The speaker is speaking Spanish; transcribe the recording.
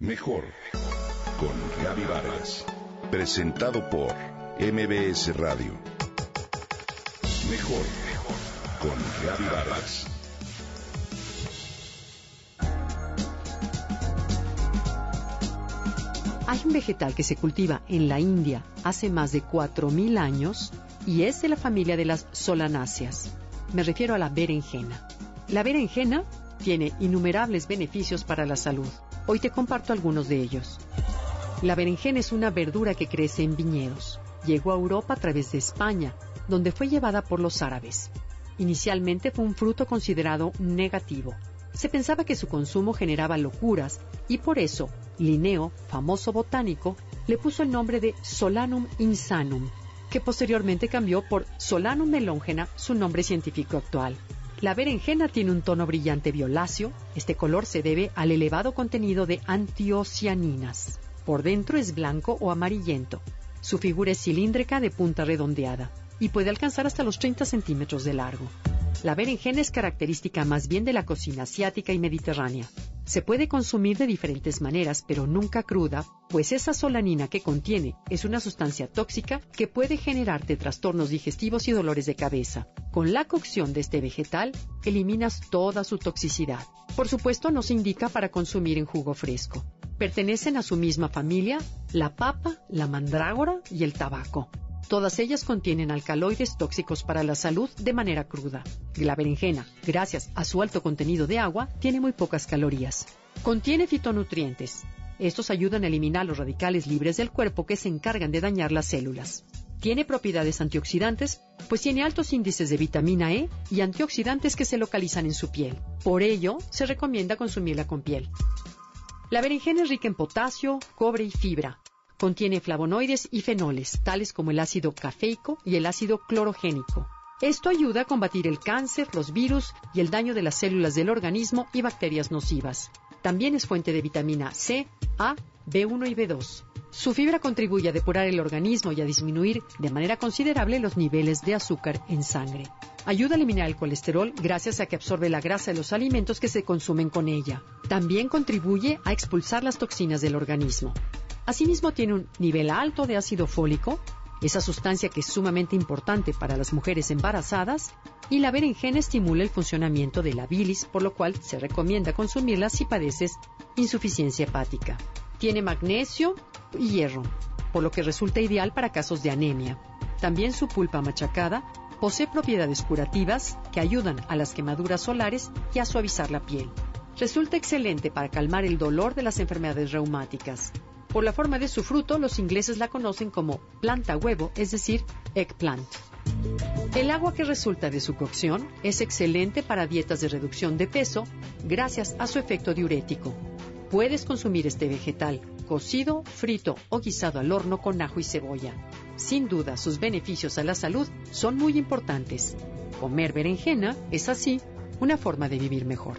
Mejor con Gaby Vargas. Presentado por MBS Radio. Mejor con Gaby Vargas. Hay un vegetal que se cultiva en la India hace más de 4.000 años y es de la familia de las solanáceas. Me refiero a la berenjena. La berenjena tiene innumerables beneficios para la salud. Hoy te comparto algunos de ellos. La berenjena es una verdura que crece en viñedos. Llegó a Europa a través de España, donde fue llevada por los árabes. Inicialmente fue un fruto considerado negativo. Se pensaba que su consumo generaba locuras y por eso Linneo, famoso botánico, le puso el nombre de Solanum insanum, que posteriormente cambió por Solanum melongena, su nombre científico actual. La berenjena tiene un tono brillante violáceo. Este color se debe al elevado contenido de antiocianinas. Por dentro es blanco o amarillento. Su figura es cilíndrica de punta redondeada y puede alcanzar hasta los 30 centímetros de largo. La berenjena es característica más bien de la cocina asiática y mediterránea. Se puede consumir de diferentes maneras, pero nunca cruda, pues esa solanina que contiene es una sustancia tóxica que puede generarte trastornos digestivos y dolores de cabeza. Con la cocción de este vegetal, eliminas toda su toxicidad. Por supuesto, no se indica para consumir en jugo fresco. Pertenecen a su misma familia la papa, la mandrágora y el tabaco. Todas ellas contienen alcaloides tóxicos para la salud de manera cruda. La berenjena, gracias a su alto contenido de agua, tiene muy pocas calorías. Contiene fitonutrientes. Estos ayudan a eliminar los radicales libres del cuerpo que se encargan de dañar las células. Tiene propiedades antioxidantes, pues tiene altos índices de vitamina E y antioxidantes que se localizan en su piel. Por ello, se recomienda consumirla con piel. La berenjena es rica en potasio, cobre y fibra. Contiene flavonoides y fenoles, tales como el ácido cafeico y el ácido clorogénico. Esto ayuda a combatir el cáncer, los virus y el daño de las células del organismo y bacterias nocivas. También es fuente de vitamina C, A, B1 y B2. Su fibra contribuye a depurar el organismo y a disminuir de manera considerable los niveles de azúcar en sangre. Ayuda a eliminar el colesterol gracias a que absorbe la grasa de los alimentos que se consumen con ella. También contribuye a expulsar las toxinas del organismo. Asimismo tiene un nivel alto de ácido fólico, esa sustancia que es sumamente importante para las mujeres embarazadas, y la berenjena estimula el funcionamiento de la bilis, por lo cual se recomienda consumirla si padeces insuficiencia hepática. Tiene magnesio y hierro, por lo que resulta ideal para casos de anemia. También su pulpa machacada posee propiedades curativas que ayudan a las quemaduras solares y a suavizar la piel. Resulta excelente para calmar el dolor de las enfermedades reumáticas. Por la forma de su fruto, los ingleses la conocen como planta huevo, es decir, eggplant. El agua que resulta de su cocción es excelente para dietas de reducción de peso gracias a su efecto diurético. Puedes consumir este vegetal cocido, frito o guisado al horno con ajo y cebolla. Sin duda, sus beneficios a la salud son muy importantes. Comer berenjena es así una forma de vivir mejor.